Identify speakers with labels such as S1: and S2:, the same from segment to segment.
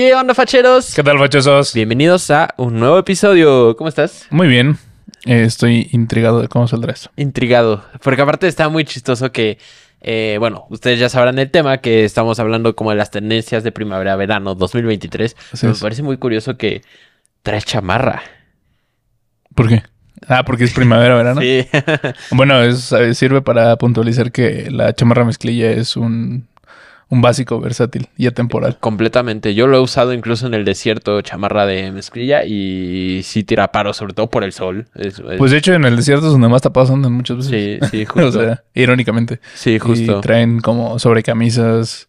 S1: ¿Qué onda, facheros?
S2: ¿Qué tal, fachosos?
S1: Bienvenidos a un nuevo episodio. ¿Cómo estás?
S2: Muy bien. Eh, estoy intrigado de cómo saldrá esto.
S1: Intrigado. Porque aparte está muy chistoso que, eh, bueno, ustedes ya sabrán el tema, que estamos hablando como de las tendencias de primavera-verano 2023.
S2: Así
S1: Me
S2: es.
S1: parece muy curioso que traes chamarra.
S2: ¿Por qué? Ah, porque es primavera, verano.
S1: Sí.
S2: Bueno, es- eh, sirve para puntualizar que la chamarra mezclilla es un, un básico versátil y atemporal.
S1: Completamente. Yo lo he usado incluso en el desierto, chamarra de mezclilla, y sí tira paro, sobre todo por el sol. Es- es-
S2: Pues de hecho, en el desierto es donde más tapados andan muchas veces.
S1: sí, sí, justo.
S2: o sea, irónicamente.
S1: sí, justo.
S2: Y traen como sobrecamisas,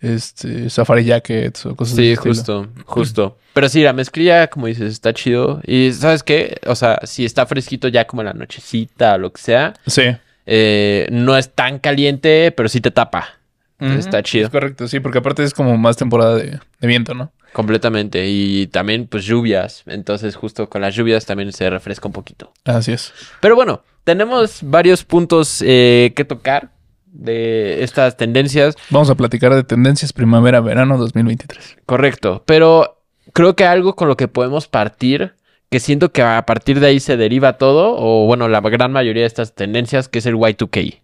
S2: este, safari jackets o cosas
S1: Sí,
S2: ese estilo.
S1: justo, justo. Pero sí, la mezclilla, como dices, está chido. Y ¿sabes qué? O sea, si está fresquito ya como en la nochecita o lo que sea,
S2: Sí.
S1: eh, no es tan caliente, pero sí te tapa. Entonces, Está chido.
S2: Es correcto, sí, porque aparte es como más temporada de, de viento, ¿no?
S1: Completamente. Y también, pues, lluvias. Entonces, justo con las lluvias también se refresca un poquito.
S2: Así es.
S1: Pero bueno, tenemos varios puntos eh, que tocar de estas tendencias.
S2: Vamos a platicar de tendencias primavera-verano 2023.
S1: Correcto, pero creo que algo con lo que podemos partir, que siento que a partir de ahí se deriva todo, o bueno, la gran mayoría de estas tendencias, que es el Y2K.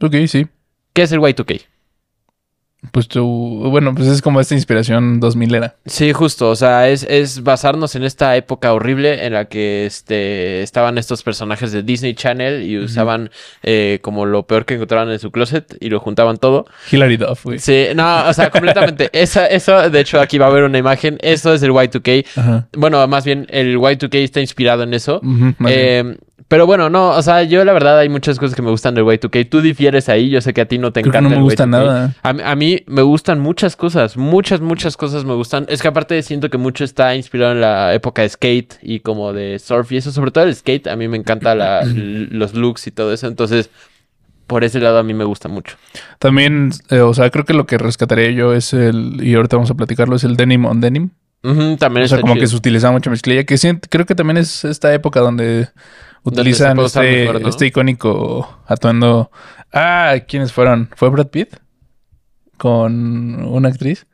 S2: Ok, sí.
S1: ¿Qué es el Y2K?
S2: Pues tú, bueno, pues es como esta inspiración 2000 era.
S1: Sí, justo, o sea, es, es basarnos en esta época horrible en la que este, estaban estos personajes de Disney Channel y usaban eh, como lo peor que encontraban en su closet y lo juntaban todo.
S2: Hilary Duff, güey.
S1: Sí, no, o sea, completamente. Esa, eso, de hecho, aquí va a haber una imagen. Eso es el Y2K.
S2: Ajá.
S1: Bueno, más bien, el Y2K está inspirado en eso. Eh, pero bueno, no, o sea, yo la verdad hay muchas cosas que me gustan del Y2K. Tú difieres ahí, yo sé que a ti no te
S2: Creo que
S1: encanta
S2: no me
S1: el
S2: gusta
S1: Y2K.
S2: nada.
S1: A, mí- a mí me gustan muchas cosas, muchas, muchas cosas me gustan. Es que aparte siento que mucho está inspirado en la época de skate y como de surf y eso, sobre todo el skate, a mí me encanta la- los looks y todo eso, entonces por ese lado a mí me gusta mucho.
S2: También, eh, o sea, creo que lo que rescataría yo es el, y ahorita vamos a platicarlo, es el denim on denim.
S1: También
S2: O sea,
S1: está
S2: como
S1: chido.
S2: que se utilizaba mucho mezclilla, que sí, creo que también es esta época donde utilizan este,
S1: mejor, ¿no?
S2: este icónico atuendo. Ah, ¿quiénes fueron? ¿Fue Brad Pitt? Con una actriz.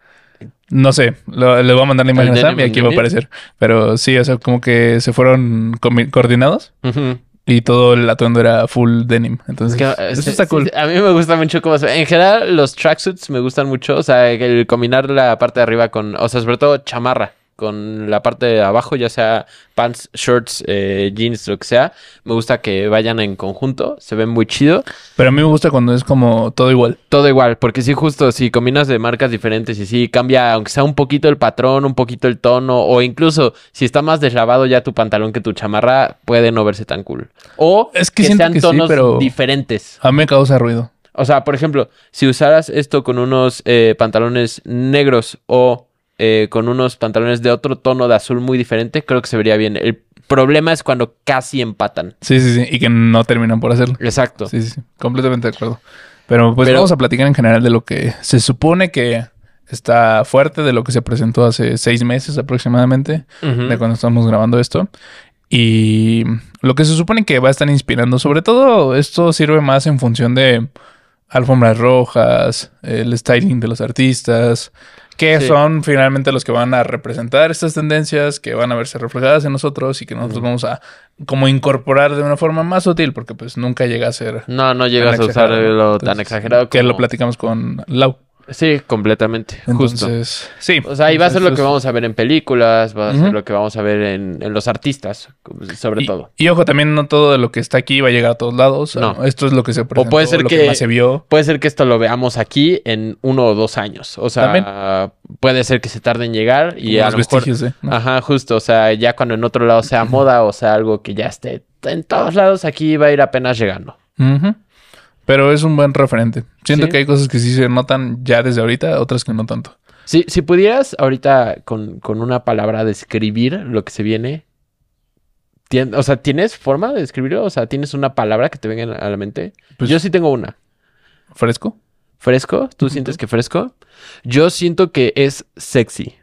S2: No sé, lo- le voy a mandar la imagen a
S1: ¿El
S2: Sam y aquí va a aparecer. Pero sí, o sea, como que se fueron coordinados
S1: Ujú.
S2: Y todo el atuendo era full denim. Entonces,
S1: Es que,
S2: eso
S1: sí,
S2: está cool.
S1: sí, a mí me gusta mucho cómo se ve. En general, los tracksuits me gustan mucho. O sea, el combinar la parte de arriba con, o sea, sobre todo chamarra, con la parte de abajo, ya sea pants, shorts, eh, jeans, lo que sea. Me gusta que vayan en conjunto. Se ven muy chido.
S2: Pero a mí me gusta cuando es como todo igual.
S1: Todo igual, porque sí, justo si combinas de marcas diferentes y sí cambia, aunque sea un poquito el patrón, un poquito el tono, o incluso si está más deslavado ya tu pantalón que tu chamarra, puede no verse tan cool. O
S2: Es que
S1: sean
S2: que sí,
S1: tonos
S2: pero-
S1: diferentes.
S2: A mí me causa ruido.
S1: O sea, por ejemplo, si usaras esto con unos eh, pantalones negros o eh, con unos pantalones de otro tono de azul muy diferente, creo que se vería bien. El problema es cuando casi empatan.
S2: Sí, sí, sí. Y que no terminan por hacerlo.
S1: Exacto.
S2: Sí, sí, sí. Completamente de acuerdo. Pero pues
S1: Pero-
S2: vamos a platicar en general de lo que se supone que está fuerte, de lo que se presentó hace seis meses aproximadamente, de cuando estamos grabando esto. Y lo que se supone que va a estar inspirando, sobre todo esto sirve más en función de alfombras rojas, el styling de los artistas, que
S1: Sí.
S2: son finalmente los que van a representar estas tendencias, que van a verse reflejadas en nosotros y que nosotros vamos a como incorporar de una forma más sutil, porque pues nunca llega a ser
S1: No, no llegas a usar lo tan exagerado
S2: Que lo platicamos con Lau.
S1: Sí, completamente. Justo.
S2: Entonces, sí.
S1: O sea, y va a ser lo que vamos a ver en películas, va a ser lo que vamos a ver en, en los artistas, sobre
S2: y,
S1: todo.
S2: Y ojo, también no todo de lo que está aquí va a llegar a todos lados.
S1: No.
S2: Esto es lo que se presentó,
S1: puede ser
S2: lo
S1: que-
S2: más se vio.
S1: Puede ser que esto lo veamos aquí en uno o dos años. O sea,
S2: También.
S1: puede ser que se tarde en llegar y
S2: como
S1: a
S2: los
S1: lo mejor...
S2: vestigios. ¿no?
S1: Ajá, justo. O sea, ya cuando en otro lado sea moda o sea algo que ya esté en todos lados, aquí va a ir apenas llegando.
S2: Ujú. Pero es un buen referente. Siento
S1: Sí.
S2: que hay cosas que sí se notan ya desde ahorita, otras que no tanto.
S1: Si, si pudieras ahorita con, con una palabra describir lo que se viene, tien- o sea, ¿tienes forma de describirlo? O sea, ¿tienes una palabra que te venga a la mente?
S2: Pues-
S1: Yo sí tengo una.
S2: ¿Fresco?
S1: ¿Fresco? ¿Tú sientes que fresco? Yo siento que es sexy.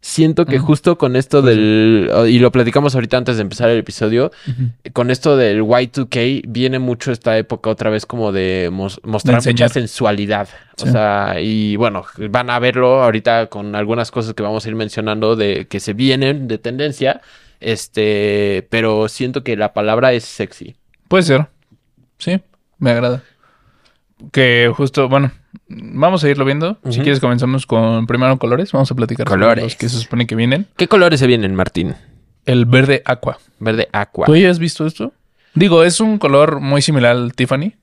S1: Siento que justo con esto del, y lo platicamos ahorita antes de empezar el episodio, con esto del Y2K viene mucho esta época otra vez como de mos- mostrar mucha sensualidad. O sea, y bueno, van a verlo ahorita con algunas cosas que vamos a ir mencionando de que se vienen de tendencia. Este, pero siento que la palabra es sexy.
S2: Puede ser. Sí, me agrada. Que justo, bueno, vamos a irlo viendo. Si quieres comenzamos con primero colores. Vamos a platicar
S1: Colores.
S2: los que se supone que vienen.
S1: ¿Qué colores se vienen, Martín?
S2: El verde aqua.
S1: Verde aqua.
S2: ¿Tú ya has visto esto? Digo, es un color muy similar al Tiffany,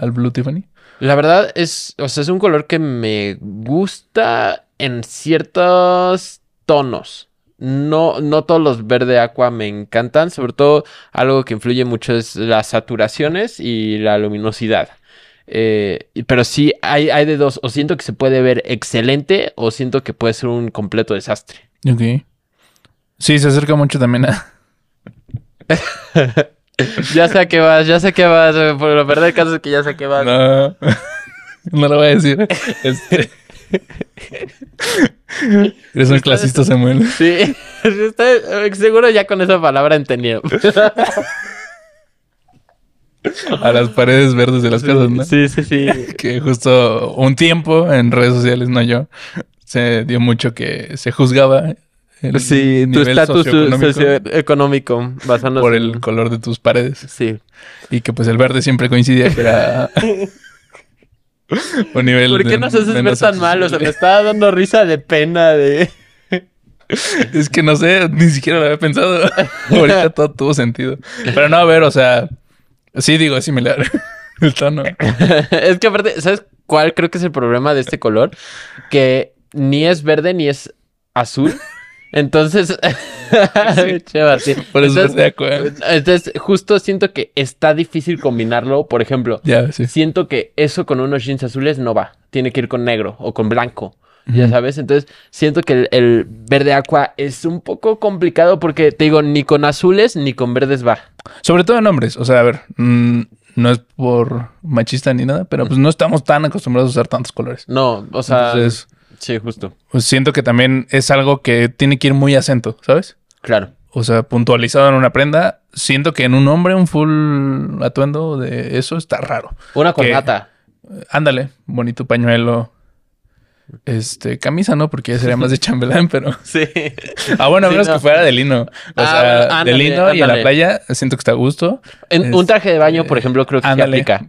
S2: al Blue Tiffany.
S1: La verdad es, o sea, es un color que me gusta en ciertos tonos. No, no todos los verde aqua me encantan, sobre todo algo que influye mucho es las saturaciones y la luminosidad. Eh, pero sí, hay, hay de dos, o siento que se puede ver excelente o siento que puede ser un completo desastre.
S2: Ok. Sí, se acerca mucho también a...
S1: Ya sé a qué vas, ya sé a qué vas, eh, por lo verdad el caso es que ya sé a qué vas.
S2: No, no lo voy a decir. Este... Eres un clasista, Samuel.
S1: Sí, estoy seguro ya con esa palabra entendido.
S2: A las paredes verdes de las casas, ¿no?
S1: Sí, sí, sí.
S2: que justo un tiempo en redes sociales, no yo, se dio mucho que se juzgaba el
S1: Sí, tu
S2: nivel
S1: estatus
S2: socioeconómico
S1: socioeconómico basándose
S2: por
S1: en-
S2: el color de tus paredes
S1: Sí.
S2: y que pues el verde siempre coincidía que era un nivel
S1: ¿Por qué
S2: de
S1: nos haces ver tan mal? O sea, me estaba dando risa de pena de...
S2: es que no sé, ni siquiera lo había pensado. Ahorita todo tuvo sentido. Pero no, a ver, o sea, sí digo, es similar. el tono.
S1: es que aparte, ¿sabes cuál creo que es el problema de este color? Que ni es verde ni es azul. Entonces, Martín.
S2: Por eso
S1: Entonces-
S2: aqua.
S1: entonces, justo siento que está difícil combinarlo. Por ejemplo,
S2: sí.
S1: siento que eso con unos jeans azules no va. Tiene que ir con negro o con blanco. Ya sabes, entonces siento que el, el verde aqua es un poco complicado porque te digo, ni con azules ni con verdes va.
S2: Sobre todo en hombres. O sea, a ver, mm, no es por machista ni nada, pero pues no estamos tan acostumbrados a usar tantos colores.
S1: No, o sea,
S2: Entonces,
S1: sí, justo,
S2: pues siento que también es algo que tiene que ir muy acento, ¿sabes?
S1: claro.
S2: O sea, puntualizado en una prenda. Siento que en un hombre un full atuendo de eso está raro.
S1: Una corbata.
S2: Ándale, bonito pañuelo. Este, camisa no, porque ya sería más de chambelán, pero.
S1: Sí.
S2: Ah, bueno, a
S1: Sí,
S2: menos
S1: no.
S2: que fuera de lino. O
S1: Ah,
S2: sea, de
S1: ándale,
S2: lino y en la playa siento que está a gusto.
S1: En, un traje de baño, por
S2: Este,
S1: ejemplo, creo que
S2: Ándale.
S1: aplica.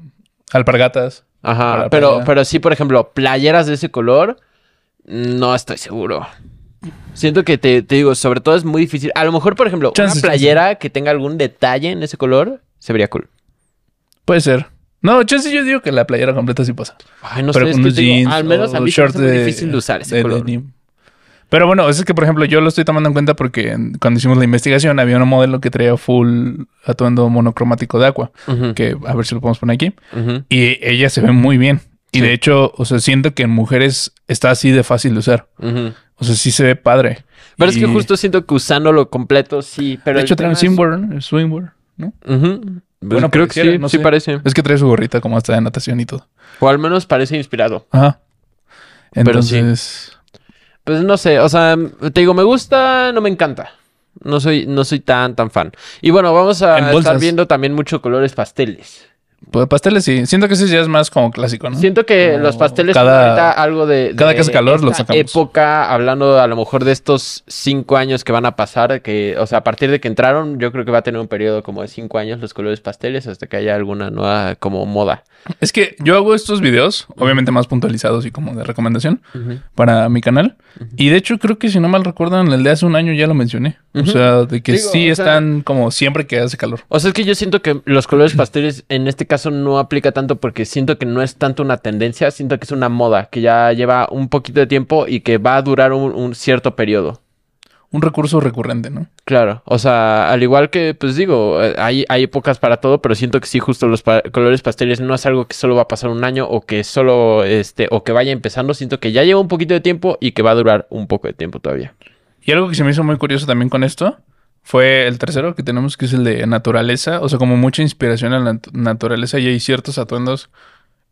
S2: Alpargatas.
S1: Ajá, pero,
S2: playa.
S1: pero sí, por ejemplo, playeras de ese color, no estoy seguro. Siento que te, te digo, sobre todo es muy difícil. A lo mejor, por ejemplo,
S2: Chance,
S1: una playera que tenga algún detalle en ese color, se vería cool.
S2: Puede ser. No, chance yo digo que la playera completa sí pasa.
S1: Ay, no
S2: pero
S1: sé, es
S2: con
S1: que
S2: unos
S1: te digo,
S2: jeans
S1: al menos a mí se me
S2: short
S1: hace muy difícil de usar ese
S2: de
S1: color.
S2: denim. Pero bueno, es que por ejemplo yo lo estoy tomando en cuenta porque en- cuando hicimos la investigación había un modelo que traía full atuendo monocromático de agua,
S1: Ujú,
S2: que a ver si lo podemos poner aquí.
S1: ujú.
S2: Y ella se ve muy bien. Y
S1: Sí.
S2: de hecho, o sea, siento que en mujeres está así de fácil de usar.
S1: Ujú.
S2: O sea, sí se ve padre.
S1: Pero es que
S2: Y-
S1: justo siento que usándolo completo, sí. Pero
S2: de
S1: el
S2: hecho, trae
S1: tema
S2: un
S1: es-
S2: swimwear, ¿no?
S1: Ujú.
S2: Bueno,
S1: creo que
S2: pareciera,
S1: sí,
S2: no
S1: sí
S2: sé.
S1: parece.
S2: Es que trae su gorrita como hasta de natación y todo.
S1: O al menos parece inspirado.
S2: Ajá.
S1: Pero sí.
S2: Entonces,
S1: Pues no sé, o sea, te digo, me gusta, no me encanta. No soy, no soy tan, tan fan. Y bueno, vamos a estar viendo también mucho colores pasteles.
S2: Pues pasteles sí. Siento que ese ya es más como clásico, ¿no?
S1: Siento que
S2: Como
S1: los pasteles
S2: cada-
S1: ahorita algo de,
S2: cada que hace calor los sacamos.
S1: época, hablando a lo mejor de estos cinco años que van a pasar, que, o sea, a partir de que entraron, yo creo que va a tener un periodo como de cinco años los colores pasteles hasta que haya alguna nueva como moda.
S2: Es que yo hago estos videos, obviamente más puntualizados y como de recomendación para mi canal. Y de hecho, creo que si no mal recuerdan, el de hace un año ya lo mencioné. O sea, de que
S1: Digo,
S2: sí
S1: sea-
S2: están como siempre que hace calor.
S1: O sea, es que yo siento que los colores pasteles en este caso no aplica tanto porque siento que no es tanto una tendencia, siento que es una moda que ya lleva un poquito de tiempo y que va a durar un, un cierto periodo.
S2: Un recurso recurrente, ¿no?
S1: Claro, o sea, al igual que, pues digo, hay, hay épocas para todo, pero siento que sí, justo los pa- colores pasteles no es algo que solo va a pasar un año o que solo, este, o que vaya empezando, siento que ya lleva un poquito de tiempo y que va a durar un poco de tiempo todavía.
S2: Y algo que se me hizo muy curioso también con esto fue el tercero que tenemos, que es el de naturaleza. O sea, como mucha inspiración en la nat- naturaleza y hay ciertos atuendos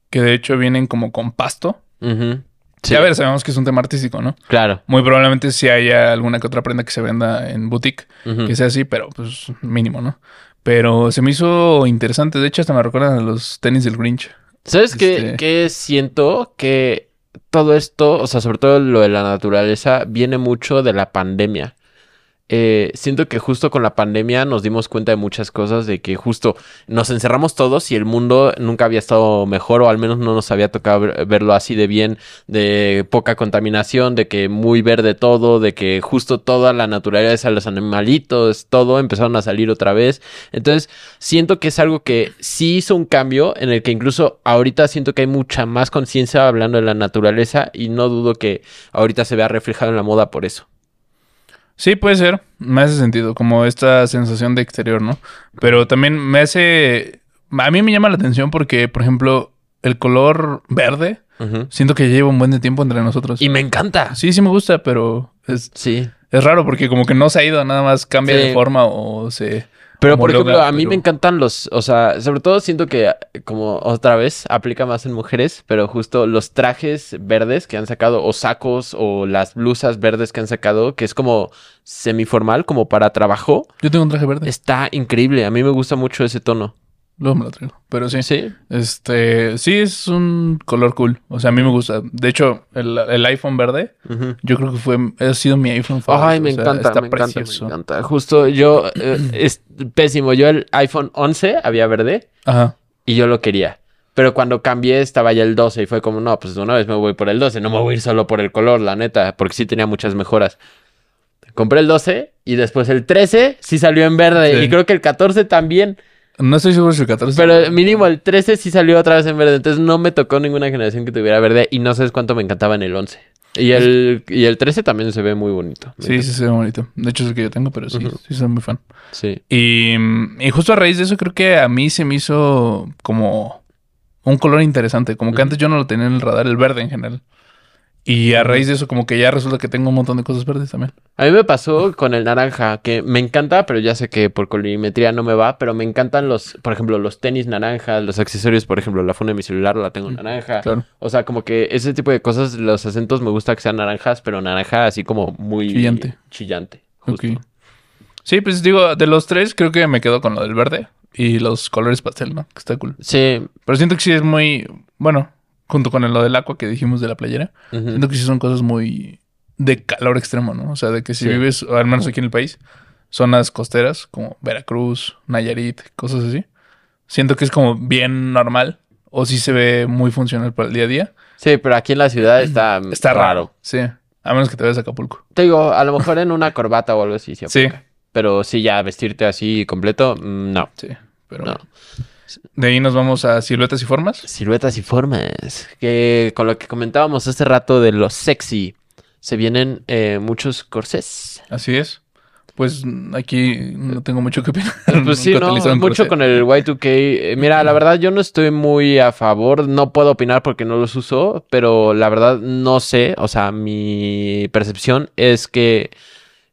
S2: que de hecho vienen como con pasto.
S1: Sí.
S2: Y a ver, sabemos que es un tema artístico, ¿no?
S1: Claro.
S2: Muy probablemente sí haya alguna que otra prenda que se venda en boutique que sea así, pero pues mínimo, ¿no? Pero se me hizo interesante. De hecho, hasta me recuerdan a los tenis del Grinch.
S1: ¿Sabes qué,
S2: Este-
S1: qué siento? Que todo esto, o sea, sobre todo lo de la naturaleza, viene mucho de la pandemia. Eh, siento que justo con la pandemia nos dimos cuenta de muchas cosas, de que justo nos encerramos todos y el mundo nunca había estado mejor, o al menos no nos había tocado ver- verlo así de bien, de poca contaminación, de que muy verde todo, de que justo toda la naturaleza, los animalitos, todo empezaron a salir otra vez. Entonces, siento que es algo que sí hizo un cambio en el que incluso ahorita siento que hay mucha más conciencia hablando de la naturaleza y no dudo que ahorita se vea reflejado en la moda por eso.
S2: Sí, puede ser. Me hace sentido, como esta sensación de exterior, ¿no? Pero también me hace... A mí me llama la atención porque, por ejemplo, el color verde, siento que lleva un buen de tiempo entre nosotros.
S1: Y me encanta.
S2: Sí, sí me gusta, pero es,
S1: Sí.
S2: es raro porque como que no se ha ido, nada más cambia
S1: Sí.
S2: de forma o se...
S1: Pero por ejemplo, a mí
S2: pero-
S1: me encantan los, o sea, sobre todo siento que como otra vez aplica más en mujeres, pero justo los trajes verdes que han sacado o sacos o las blusas verdes que han sacado, que es como semiformal, como para trabajo,
S2: Yo tengo un traje verde.
S1: está increíble. A mí me gusta mucho ese tono.
S2: Luego me lo traigo. Pero sí.
S1: Sí.
S2: Este, sí, es un color cool. O sea, a mí me gusta. De hecho, el, el iPhone verde, yo creo que fue, ha sido mi iPhone favorito.
S1: Ay, me
S2: O sea,
S1: encanta,
S2: está
S1: me encanta,
S2: precioso.
S1: me encanta. Justo yo, eh, es pésimo. Yo el iPhone 11 había verde
S2: Ajá.
S1: y yo lo quería. Pero cuando cambié estaba ya el 12 y fue como, no, pues de una vez me voy por el 12, no me voy a ir solo por el color, la neta, porque sí tenía muchas mejoras. Compré el 12 y después el 13 sí salió en verde
S2: Sí.
S1: y creo que el 14 también,
S2: No estoy seguro si el 14.
S1: pero mínimo el 13 sí salió otra vez en verde, entonces no me tocó ninguna generación que tuviera verde y no sabes cuánto me encantaba en el 11. Y el, y el 13 también se ve muy bonito.
S2: Sí, sí, se ve bonito. De hecho, es el que yo tengo, pero sí,
S1: Ujú.
S2: sí soy muy fan.
S1: Sí.
S2: Y, y justo a raíz de eso, creo que a mí se me hizo como un color interesante. Como que antes yo no lo tenía en el radar, el verde en general. Y a raíz de eso, como que ya resulta que tengo un montón de cosas verdes también.
S1: A mí me pasó con el naranja, que me encanta, pero ya sé que por colorimetría no me va, pero me encantan los, por ejemplo, los tenis naranjas, los accesorios, por ejemplo, la funda de mi celular la tengo naranja.
S2: Claro.
S1: O sea, como que ese tipo de cosas, los acentos me gusta que sean naranjas, pero naranja así como muy
S2: Chillante.
S1: Chillante. Justo.
S2: Sí, pues digo, de los tres creo que me quedo con lo del verde y los colores pastel, ¿no? Que está cool.
S1: Sí.
S2: Pero siento que sí es muy, bueno, junto con lo del agua que dijimos de la playera, siento que sí son cosas muy de calor extremo, ¿no? O sea, de que si
S1: Sí.
S2: vives, al menos aquí en el país, zonas costeras como Veracruz, Nayarit, cosas así, siento que es como bien normal o sí se ve muy funcional para el día a día.
S1: Sí, pero aquí en la ciudad está,
S2: Está raro. Sí, a menos que te vayas a Acapulco.
S1: Te digo, a lo mejor en una corbata o algo así. Sí. Pero sí, ya vestirte así completo, mm, no.
S2: sí, pero
S1: No.
S2: De ahí nos vamos a siluetas y formas.
S1: Siluetas y formas. Que con lo que comentábamos hace rato de lo sexy, se vienen eh, muchos corsés.
S2: Así es. Pues aquí no tengo mucho que opinar.
S1: Pues sí, no, mucho con el Y2K. Eh, Mira, la verdad yo no estoy muy a favor, no puedo opinar porque no los uso, pero la verdad no sé, o sea, mi percepción es que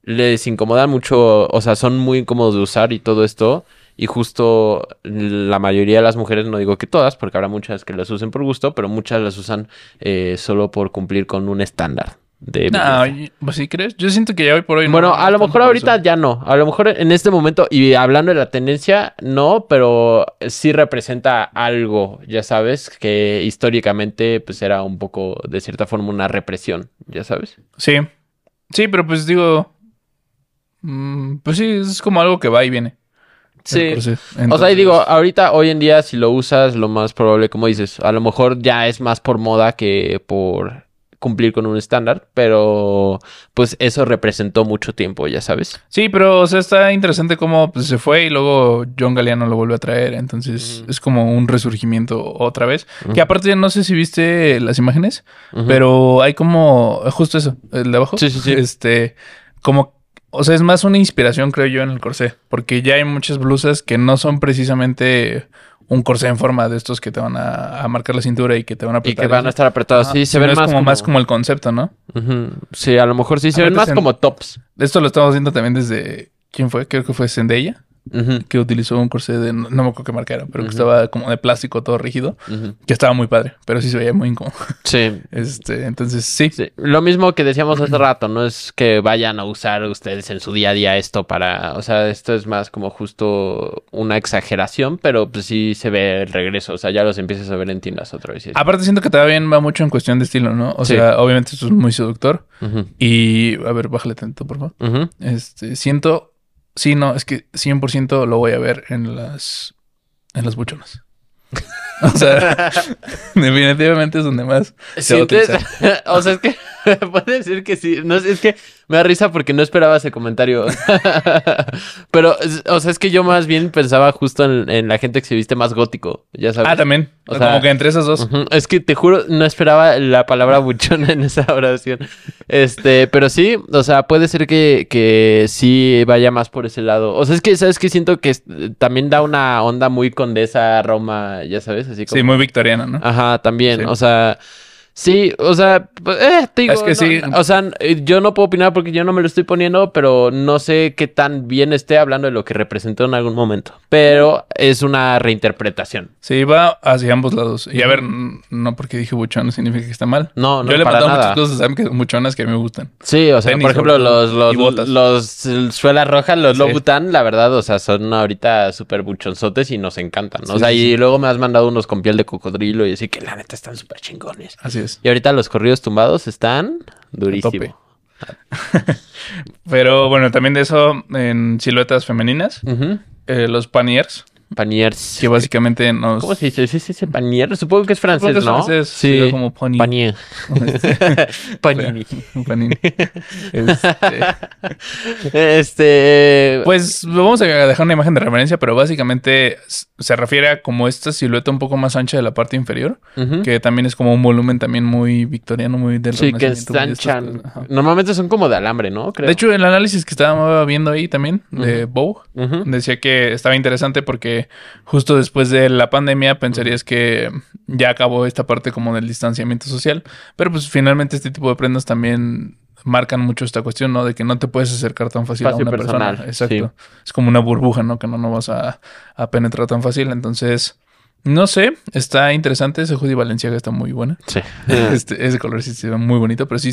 S1: les incomodan mucho, o sea, son muy incómodos de usar y todo esto. Y justo la mayoría de las mujeres, no digo que todas, porque habrá muchas que las usen por gusto, pero muchas las usan eh, solo por cumplir con un estándar de
S2: No, pues sí crees. Yo siento que ya hoy por hoy no-
S1: Bueno,
S2: no
S1: a lo mejor ahorita
S2: eso.
S1: ya no. A lo mejor en este momento, y hablando de la tendencia, no, pero sí representa algo, ya sabes, que históricamente pues era un poco, de cierta forma, una represión, ya sabes.
S2: Sí. Sí, pero pues digo. mm, pues sí, es como algo que va y viene.
S1: Sí.
S2: Corset.
S1: O sea, y
S2: Entonces,
S1: digo, ahorita, hoy en día, si lo usas, lo más probable, como dices, a lo mejor ya es más por moda que por cumplir con un estándar, pero pues eso representó mucho tiempo, ya sabes.
S2: Sí, pero o sea, está interesante cómo pues, se fue y luego John Galliano lo volvió a traer. Entonces es como un resurgimiento otra vez. Que aparte, no sé si viste las imágenes, pero hay como. Justo eso, el de abajo.
S1: Sí, sí, sí.
S2: Este. Como. O sea, es más una inspiración, creo yo, en el corsé. Porque ya hay muchas blusas que no son precisamente un corsé en forma de estos que te van a, a marcar la cintura y que te van a
S1: Y
S2: apretar.
S1: que van a estar apretados.
S2: Ajá,
S1: Sí, se ven más
S2: como, más como el concepto, ¿no?
S1: Sí, a lo mejor sí se ven más como tops.
S2: Esto lo estamos viendo también desde. ¿Quién fue? Creo que fue Zendaya. Que utilizó un corsé de, no, no me acuerdo qué marca era, pero que estaba como de plástico todo rígido, que estaba muy padre, pero sí se veía muy incómodo.
S1: Sí.
S2: Este, entonces sí.
S1: Sí, Lo mismo que decíamos hace rato, no es que vayan a usar ustedes en su día a día esto para, o sea, esto es más como justo una exageración, pero pues sí se ve el regreso, o sea, ya los empiezas a ver en tiendas otra vez.
S2: Aparte siento que también va mucho en cuestión de estilo, ¿no? O
S1: Sí.
S2: sea, obviamente esto es muy seductor. Y, a ver, bájale tanto, por favor. Este, siento, sí, no, es que 100% lo voy a ver en las, en las buchonas. o sea, definitivamente es donde más se va a
S1: ¿Sientes?
S2: utilizar.
S1: o sea, es que puede decir que sí. No es que me da risa porque no esperaba ese comentario. Pero, o sea, es que yo más bien pensaba justo en, en la gente que se viste más gótico, ya sabes.
S2: Ah, también.
S1: O sea,
S2: como que entre esas dos.
S1: Es que te juro, no esperaba la palabra buchona en esa oración. Este, pero sí, o sea, puede ser que, que sí vaya más por ese lado. O sea, es que, ¿sabes qué? Siento que también da una onda muy condesa, Roma, ya sabes, así como.
S2: Sí, muy victoriana, ¿no?
S1: Ajá, también,
S2: Sí.
S1: o sea. Sí, o sea, pues, eh, te digo,
S2: Es que
S1: no,
S2: sí.
S1: O sea, yo no puedo opinar porque yo no me lo estoy poniendo, pero no sé qué tan bien esté hablando de lo que representó en algún momento. Pero es una reinterpretación.
S2: Sí, va hacia ambos lados. Y a ver, no porque dije buchón significa que está mal.
S1: No, no,
S2: Yo le he
S1: para nada.
S2: muchas cosas, saben que buchonas que a mí me gustan.
S1: Sí, o sea,
S2: Tenis,
S1: por ejemplo, los, los, los, el suelas rojas, los
S2: Sí.
S1: Louboutin, la verdad, o sea, son ahorita súper buchonzotes y nos encantan, ¿no? o sea, y luego me has mandado unos con piel de cocodrilo y así que la neta están súper chingones.
S2: Así es.
S1: Y ahorita los corridos tumbados están durísimo.
S2: Pero bueno, también de eso, en siluetas femeninas, eh, los paniers,
S1: Paniers.
S2: que básicamente nos...
S1: ¿Cómo se dice? ¿Sí dice panier? Supongo que es francés,
S2: que es
S1: ¿no?
S2: francés,
S1: Sí.
S2: como panier.
S1: Panier. Panini.
S2: Panini. Este,
S1: Este...
S2: pues vamos a dejar una imagen de referencia, pero básicamente se refiere a como esta silueta un poco más ancha de la parte inferior, que también es como un volumen también muy victoriano, muy del
S1: Sí, que
S2: cosas. Ajá.
S1: Normalmente son como de alambre, ¿no? Creo.
S2: De hecho, el análisis que estaba viendo ahí también de Bow
S1: Ujú.
S2: decía que estaba interesante porque justo después de la pandemia pensarías que ya acabó esta parte como del distanciamiento social, pero pues finalmente este tipo de prendas también marcan mucho esta cuestión, ¿no? De que no te puedes acercar tan fácil
S1: Espacio
S2: a una
S1: personal,
S2: persona. Exacto. Es como una burbuja, ¿no? Que no, no vas a, a penetrar tan fácil. Entonces, no sé, está interesante. Ese hoodie Valenciaga está muy buena.
S1: Sí.
S2: Este, ese color sí se ve muy bonito, pero sí,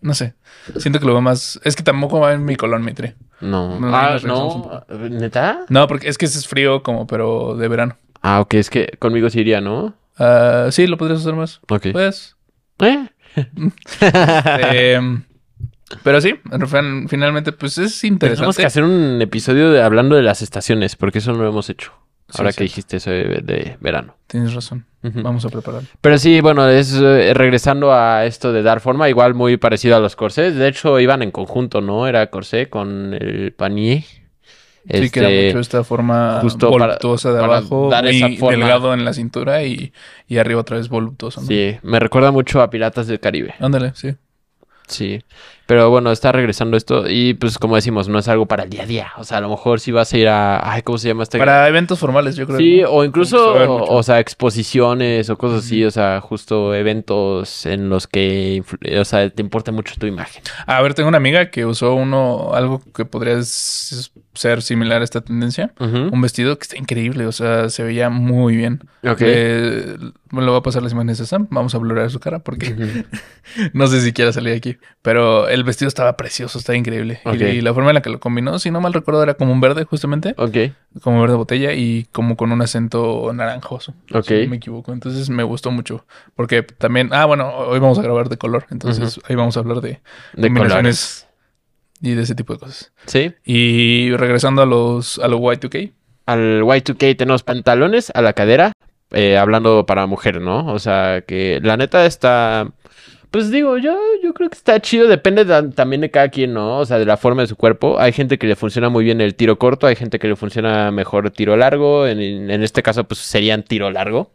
S2: no sé. Siento que lo veo más... Es que tampoco va en mi color, Mitre.
S1: No.
S2: No,
S1: ah,
S2: un
S1: no. ¿Neta?
S2: No, porque es que ese es frío como, pero de verano.
S1: Ah, ok, es que conmigo sí iría, ¿no?
S2: Ah, sí, lo podrías usar más.
S1: Ok.
S2: Pues.
S1: Eh.
S2: em, pero sí, en fin- finalmente, pues es
S1: Tenemos
S2: interesante.
S1: que hacer un episodio de, hablando de las estaciones, porque eso no lo hemos hecho. Ahora
S2: sí.
S1: que dijiste eso de, de verano.
S2: Tienes razón. Vamos a preparar.
S1: Pero sí, bueno, es eh, regresando a esto de dar forma, igual muy parecido a los corsés. De hecho, iban en conjunto, ¿no? Era corsé con el panier.
S2: Sí, que era
S1: Este,
S2: mucho esta forma
S1: justo para-
S2: voluptuosa de abajo,
S1: dar
S2: muy
S1: esa forma.
S2: delgado en la cintura y, y arriba otra vez voluptuoso. ¿no?
S1: Sí, me recuerda mucho a Piratas del Caribe.
S2: Ándale, sí.
S1: Sí, pero bueno, está regresando esto y pues como decimos, no es algo para el día a día. O sea, a lo mejor si vas a ir a... Ay, ¿cómo se llama este?
S2: Para eventos formales, yo creo.
S1: Sí, o incluso, o sea, exposiciones o cosas así, o sea, justo eventos en los que, o sea, te importa mucho tu imagen.
S2: A ver, tengo una amiga que usó uno, algo que podría ser similar a esta tendencia. Un vestido que está increíble, o sea, se veía muy bien.
S1: Ok.
S2: Eh, me lo va a pasar las imágenes a Sam. Vamos a blurrar su cara porque no sé si quiera salir aquí. Pero el vestido estaba precioso, estaba increíble. Y- la forma en la que lo combinó, si no mal recuerdo, era como un verde, justamente.
S1: Ok,
S2: Como verde botella y como con un acento naranjoso.
S1: Ok.
S2: Si no me equivoco. Entonces me gustó mucho. Porque también, ah, bueno, hoy vamos a grabar de color. Entonces ahí vamos a hablar de
S1: de
S2: combinaciones
S1: colores.
S2: y de ese tipo de cosas.
S1: Sí.
S2: Y regresando a los a lo Y2K.
S1: Al Y2K tenemos pantalones a la cadera, eh, hablando para mujer, ¿no? O sea, que la neta está... Pues digo, yo, yo creo que está chido, depende también de cada quien, ¿no? O sea, de la forma de su cuerpo. Hay gente que le funciona muy bien el tiro corto, hay gente que le funciona mejor tiro largo. En, en este caso, pues serían tiro largo.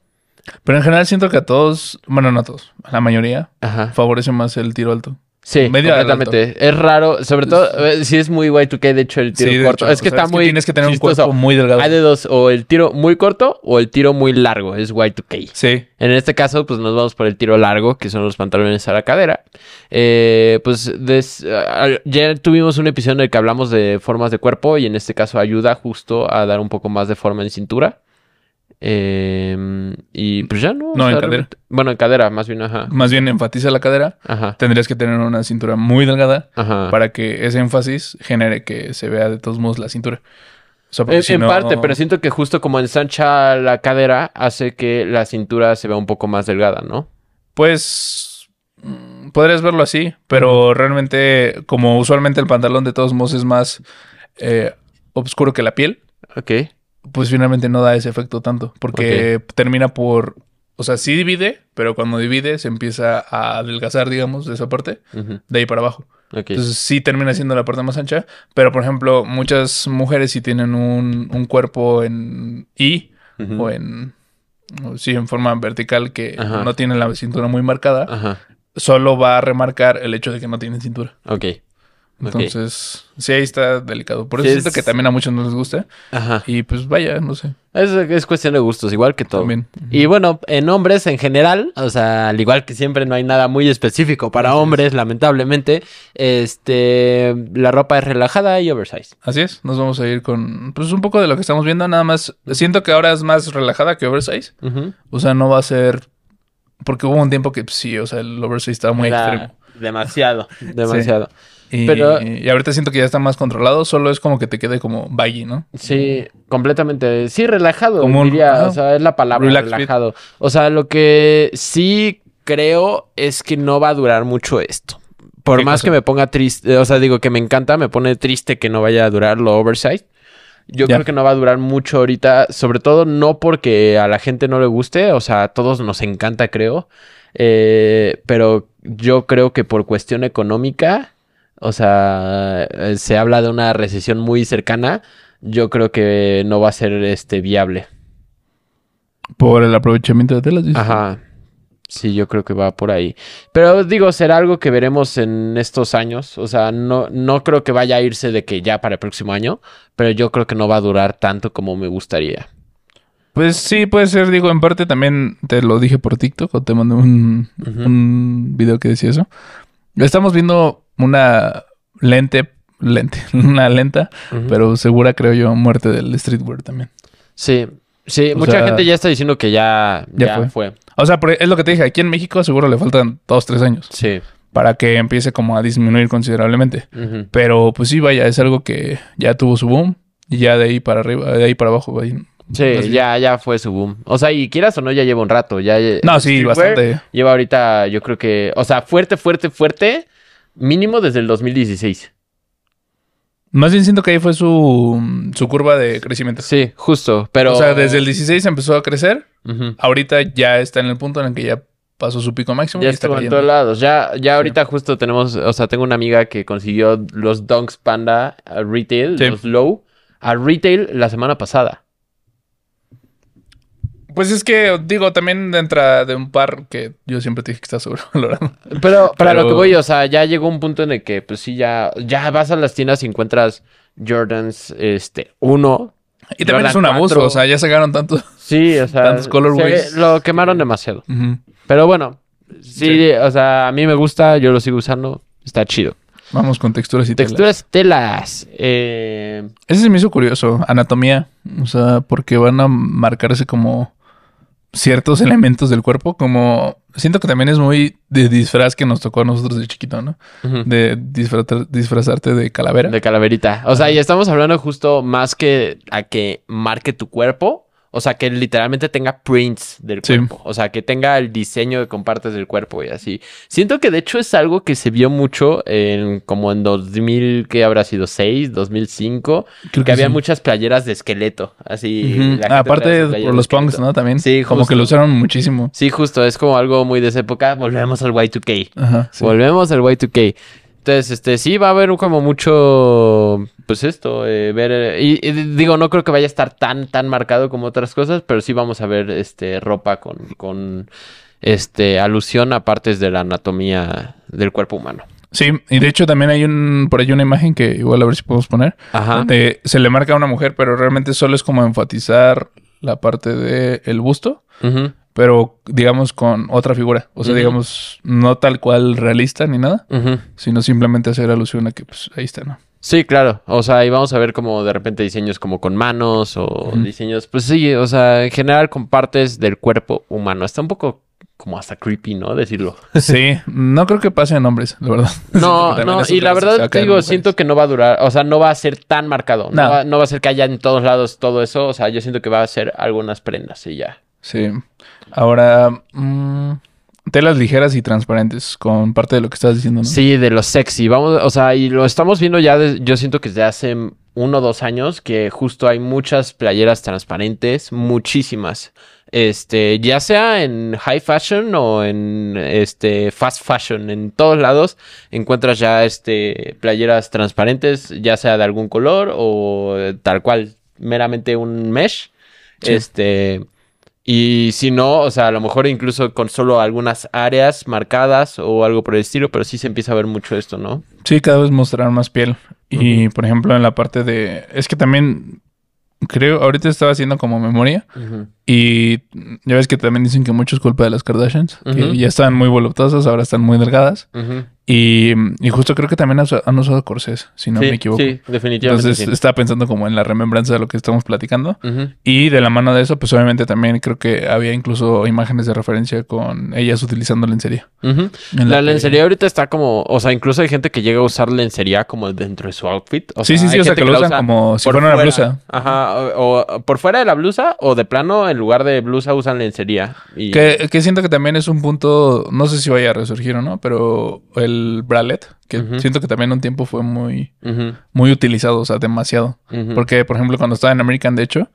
S2: Pero en general siento que a todos, bueno, no a todos, a la mayoría,
S1: Ajá.
S2: favorece más el tiro alto.
S1: Sí,
S2: Medio
S1: completamente. Es raro, sobre todo eh, si es muy Y2K, de hecho, el tiro
S2: Sí,
S1: corto.
S2: hecho,
S1: es que está
S2: es que
S1: muy.
S2: tienes que tener un
S1: chistoso.
S2: cuerpo muy delgado.
S1: Hay de dos, o el tiro muy corto o el tiro muy largo, es Y2K.
S2: Sí.
S1: En este caso, pues nos vamos por el tiro largo, que son los pantalones a la cadera. Eh, pues des- ya tuvimos un episodio en el que hablamos de formas de cuerpo y en este caso ayuda justo a dar un poco más de forma en cintura. Eh, y pues ya no.
S2: No,
S1: o
S2: en cadera.
S1: Bueno, en cadera, más bien, ajá.
S2: Más bien enfatiza la cadera.
S1: Ajá.
S2: Tendrías que tener una cintura muy delgada
S1: Ajá.
S2: para que ese énfasis genere que se vea de todos modos la cintura. O sea,
S1: En,
S2: si
S1: en
S2: no-
S1: parte, pero siento que justo como ensancha la cadera hace que la cintura se vea un poco más delgada, ¿no?
S2: Pues mm, podrías verlo así, pero realmente, como usualmente el pantalón de todos modos es más eh, oscuro que la piel,
S1: Ok.
S2: Pues finalmente no da ese efecto tanto, porque termina por, o sea, sí divide, pero cuando divide se empieza a adelgazar, digamos, de esa parte, de ahí para abajo. Entonces sí termina siendo la parte más ancha, pero por ejemplo, muchas mujeres si tienen un, un cuerpo en I o en, o sí, en forma vertical que
S1: Ajá.
S2: no tienen la cintura muy marcada,
S1: Ajá.
S2: solo va a remarcar el hecho de que no tienen cintura.
S1: Ok.
S2: Entonces, sí, ahí está delicado. Por eso
S1: Sí,
S2: siento
S1: es-
S2: que también a muchos no les gusta.
S1: Ajá.
S2: Y pues vaya, no sé.
S1: Es, es cuestión de gustos, igual que todo.
S2: También.
S1: Y bueno, en hombres en general, o sea, al igual que siempre no hay nada muy específico para
S2: Así es.
S1: hombres, lamentablemente, este, la ropa es relajada y oversize.
S2: Así es, nos vamos a ir con pues un poco de lo que estamos viendo, nada más siento que ahora es más relajada que oversize, o sea, no va a ser porque hubo un tiempo que pues, sí, o sea, el oversize estaba muy
S1: Era
S2: extremo.
S1: Demasiado, demasiado.
S2: Y,
S1: pero-
S2: y ahorita siento que ya está más controlado, solo es como que te quede como baggy, ¿no?
S1: Sí, completamente. Sí, relajado,
S2: Como un-
S1: diría. O sea, es la palabra,
S2: fit.
S1: relajado. O sea, lo que sí creo es que no va a durar mucho esto. Por
S2: ¿Qué
S1: más
S2: cosa?
S1: que me ponga triste, o sea, digo que me encanta, me pone triste que no vaya a durar lo oversize. Yo creo que no va a durar mucho ahorita, sobre todo no porque a la gente no le guste, o sea, a todos nos encanta, creo. Eh, pero yo creo que por cuestión económica, o sea, eh, se habla de una recesión muy cercana. Yo creo que no va a ser este viable.
S2: Por el aprovechamiento de telas, dices.
S1: Ajá. Sí, yo creo que va por ahí. Pero digo, será algo que veremos en estos años. O sea, no, no creo que vaya a irse de que ya para el próximo año, pero yo creo que no va a durar tanto como me gustaría.
S2: Pues sí, puede ser, digo, en parte también te lo dije por TikTok o te mandé un, un video que decía eso. Estamos viendo una lente, lente, una lenta, pero segura creo yo muerte del streetwear también.
S1: Sí, sí,
S2: O
S1: mucha
S2: sea,
S1: gente ya está diciendo que ya,
S2: ya
S1: ya
S2: fue.
S1: fue.
S2: O sea, porque es lo que te dije, aquí en México seguro le faltan dos, tres años
S1: Sí.
S2: para que empiece como a disminuir considerablemente. Pero pues sí, vaya, es algo que ya tuvo su boom y ya de ahí para arriba, de ahí para abajo. va a ir-
S1: Sí,
S2: Así.
S1: ya, ya fue su boom. O sea, y quieras o no, ya lleva un rato. Ya,
S2: No, sí, bastante.
S1: Lleva ahorita, yo creo que, o sea, fuerte, fuerte, fuerte, mínimo desde el 2016.
S2: Más bien siento que ahí fue su, su curva de crecimiento.
S1: Sí, justo, pero...
S2: O sea, desde el 16 empezó a crecer. Ahorita ya está en el punto en el que ya pasó su pico máximo.
S1: Ya
S2: y está
S1: en todos lados. Ya, ya ahorita justo tenemos, o sea, tengo una amiga que consiguió los Dunks Panda a retail,
S2: Sí.
S1: los low, a retail la semana pasada.
S2: Pues es que, digo, también dentro de un par que yo siempre te dije que está sobrevalorado.
S1: Pero para lo que voy, o sea, ya llegó un punto en el que, pues sí, ya, ya vas a las tiendas y encuentras Jordans, este, uno.
S2: Y también
S1: Jordan
S2: es un abuso,
S1: 4.
S2: o sea, ya sacaron tanto.
S1: Sí, o sea,
S2: Tantos colorways.
S1: lo quemaron demasiado. Pero bueno, sí, o sea, a mí me gusta, yo lo sigo usando, está chido.
S2: Vamos con texturas y telas.
S1: Texturas telas. Eh,
S2: Ese se me hizo curioso. Anatomía. O sea, porque van a marcarse como ciertos elementos del cuerpo. Como. Siento que también es muy de disfraz que nos tocó a nosotros de chiquito, ¿no? De disfrazar- disfrazarte de calavera.
S1: De calaverita. O sea, y estamos hablando justo más que a que marque tu cuerpo. O sea, que literalmente tenga prints del
S2: Sí.
S1: cuerpo. O sea, que tenga el diseño que compartes del cuerpo y así. Siento que de hecho es algo que se vio mucho en como en 2000, que habrá sido 6, 2005.
S2: Creo
S1: Que había
S2: sí.
S1: muchas playeras de esqueleto. Así.
S2: Ujú.
S1: la gente
S2: Aparte por los punks. ¿no? También.
S1: Sí,
S2: Como
S1: justo.
S2: que lo usaron muchísimo.
S1: Sí, justo. Es como algo muy de esa época. Volvemos al Y2K.
S2: Ajá. sí.
S1: Volvemos al Y2K. Entonces, este, sí va a haber como mucho, pues esto, eh, ver, y, y digo, no creo que vaya a estar tan, tan marcado como otras cosas, pero sí vamos a ver, este, ropa con, con, este, alusión a partes de la anatomía del cuerpo humano.
S2: Sí, y de hecho también hay un por ahí una imagen que igual a ver si podemos poner.
S1: Ajá.
S2: donde se le marca a una mujer, pero realmente solo es como enfatizar la parte del el busto,
S1: Ujú.
S2: Pero digamos con otra figura. O sea, digamos, no tal cual realista ni nada, sino simplemente hacer alusión a que pues ahí está, ¿no?
S1: Sí, claro. O sea, ahí vamos a ver como de repente diseños como con manos o diseños, pues sí, o sea, en general con partes del cuerpo humano. Está un poco como hasta creepy, ¿no? Decirlo.
S2: Sí, no creo que pase en hombres, la verdad.
S1: No, no, y la verdad te digo, siento que no va a durar, o sea, no va a ser tan marcado. No,
S2: No.
S1: va, no va a ser que haya en todos lados todo eso, o sea, yo siento que va a ser algunas prendas y ya.
S2: Sí. Ahora, mm, telas ligeras y transparentes, con parte de lo que estás diciendo, ¿no?
S1: Sí, de lo sexy. Vamos, o sea, y lo estamos viendo ya, de- yo siento que desde hace uno o dos años que justo hay muchas playeras transparentes, muchísimas. Este, ya sea en high fashion o en este fast fashion, en todos lados encuentras ya este playeras transparentes, ya sea de algún color o tal cual, meramente un mesh.
S2: Sí.
S1: Este, y si no, o sea, a lo mejor incluso con solo algunas áreas marcadas o algo por el estilo, pero sí se empieza a ver mucho esto, ¿no?
S2: Sí, cada vez mostrar más piel. Y, por ejemplo, en la parte de... Es que también... Creo, ahorita estaba haciendo como memoria y ya ves que también dicen que mucho es culpa de las Kardashians, que ya están muy voluptuosas, ahora están muy delgadas. Y, y justo creo que también han, usado corsés, si no
S1: sí,
S2: me equivoco.
S1: sí, definitivamente
S2: Entonces
S1: sí.
S2: estaba pensando como en la remembranza de lo que estamos platicando. Y de la mano de eso, pues obviamente también creo que había incluso imágenes de referencia con ellas utilizando lencería. En
S1: La
S2: que-
S1: lencería ahorita está como, o sea, incluso hay gente que llega a usar lencería como dentro de su outfit. O
S2: Sí, sí, sí, o sea,
S1: gente
S2: que lo usan
S1: usa
S2: como si fuera una
S1: fuera.
S2: blusa.
S1: Ajá, o, o por fuera de la blusa o de plano en lugar de blusa usan lencería. Y...
S2: Que, que siento que también es un punto, no sé si vaya a resurgir o no, pero el bralette, que
S1: Ujú.
S2: siento que también un tiempo fue muy, muy utilizado, o sea, demasiado. Porque, por ejemplo, cuando estaba en American, de hecho,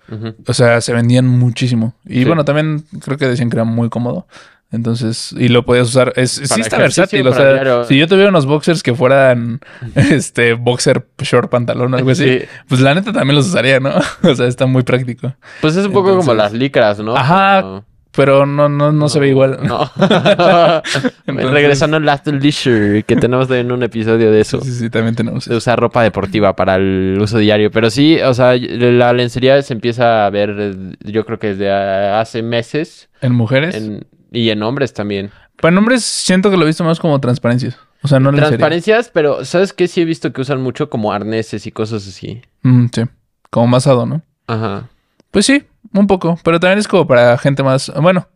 S2: o sea, se vendían muchísimo. Y
S1: Sí.
S2: bueno, también creo que decían que era muy cómodo. Entonces, y lo podías usar. Es, sí está versátil. O sea, si yo tuviera unos boxers que fueran este boxer short pantalón o algo así,
S1: Sí.
S2: pues la neta también los usaría, ¿no? o sea, está muy práctico.
S1: Pues es un poco como las licras, ¿no?
S2: Ajá,
S1: Como-
S2: Pero no, no, no, se ve igual.
S1: No.
S2: Entonces-
S1: Regresando al Last Leisure, que tenemos en un episodio de eso.
S2: Sí, sí, sí, también tenemos
S1: De usar ropa deportiva para el uso diario. Pero sí, o sea, la lencería se empieza a ver, yo creo que desde hace meses.
S2: En mujeres.
S1: en- y en hombres también.
S2: Para hombres siento que lo he visto más como transparencias. O sea, no lencería.
S1: Transparencias, pero ¿sabes qué? Sí he visto que usan mucho como arneses y cosas así.
S2: Mm, sí. Como masado, ¿no?
S1: Ajá.
S2: Pues sí, un poco. Pero también es como para gente más. Bueno,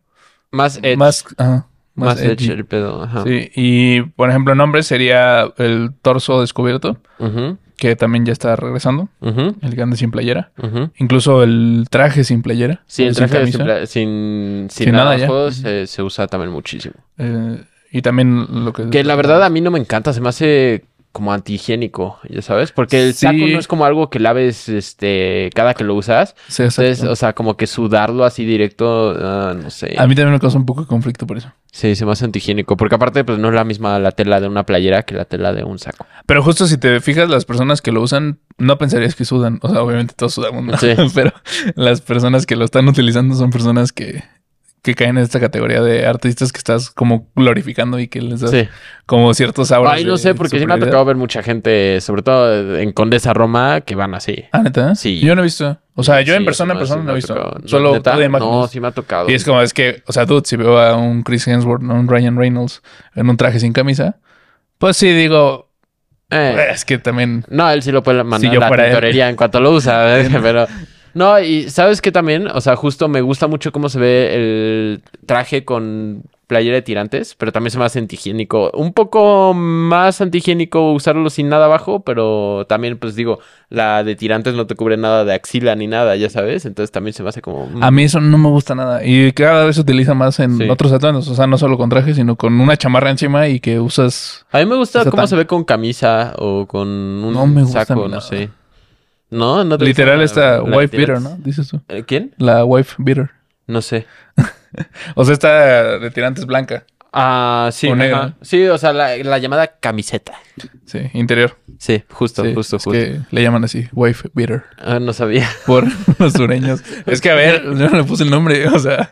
S1: Más edge.
S2: más. Ajá,
S1: más edge
S2: edgy.
S1: el pedo. Ajá.
S2: Sí, y por ejemplo, en hombres sería el torso descubierto,
S1: Ujú,
S2: que también ya está regresando.
S1: ujú,
S2: El anda sin playera. Incluso el traje sin playera.
S1: Sí, el traje sin, sin, sin
S2: Sin
S1: nada
S2: nada Ujú.
S1: se, se usa también muchísimo.
S2: Eh, y también lo que...
S1: Que la verdad a mí no me encanta, se me hace como antihigiénico, ya sabes, porque el
S2: Sí.
S1: saco no es como algo que laves este cada que lo usas.
S2: Sí.
S1: Entonces, o sea, como que sudarlo así directo, ah, no sé.
S2: A mí también me causa un poco de conflicto por eso.
S1: Sí, se me hace antihigiénico, porque aparte pues no es la misma la tela de una playera que la tela de un saco.
S2: Pero justo si te fijas, las personas que lo usan, no pensarías que sudan. O sea, obviamente todos sudamos, ¿no?
S1: Sí.
S2: Pero las personas que lo están utilizando son personas que, que caen en esta categoría de artistas que estás como glorificando y que les das
S1: Sí.
S2: como ciertos auras.
S1: Ay, no sé, porque sí me ha tocado ver mucha gente, sobre todo en Condesa Roma, que van así.
S2: Ah, neta.
S1: Sí.
S2: Yo no he visto. O sea, yo en persona, en persona
S1: sí
S2: no he visto.
S1: tocado.
S2: Solo
S1: ¿Neta?
S2: de.
S1: No, sí me ha tocado.
S2: Y es como, es que, o sea, dude, si veo a un Chris Hemsworth, a un Ryan Reynolds en un traje sin camisa, pues sí digo,
S1: Eh,
S2: es que también.
S1: No, él sí lo puede mandar
S2: Si
S1: a la tintorería en cuanto lo usa, pero... No, y ¿sabes qué también? O sea, justo me gusta mucho cómo se ve el traje con playera de tirantes, pero también se me hace antihigiénico. Un poco más antihigiénico usarlo sin nada abajo, pero también, pues digo, la de tirantes no te cubre nada de axila ni nada, ya sabes. Entonces también se me hace como... mm,
S2: A mí eso no me gusta nada. Y cada vez se utiliza más en
S1: Sí.
S2: otros atuendos. O sea, no solo con traje, sino con una chamarra encima y que usas.
S1: A mí me gusta cómo
S2: tan-
S1: se ve con camisa o con un
S2: No me gusta a
S1: saco, no sé. No, no te
S2: Literal, esta
S1: la de
S2: wife beater? ¿no? Dices tú.
S1: Eh, ¿Quién?
S2: La wife beater.
S1: No sé.
S2: O sea, esta de tirantes blanca.
S1: Ah, sí.
S2: O
S1: ajá.
S2: negra.
S1: Sí, o sea, la, la llamada camiseta.
S2: Sí, interior.
S1: Sí, justo,
S2: Sí,
S1: justo,
S2: es
S1: justo.
S2: que le llaman así, wife beater.
S1: Ah, no sabía.
S2: Por los sureños. Es que, a ver, yo no le puse el nombre, o sea,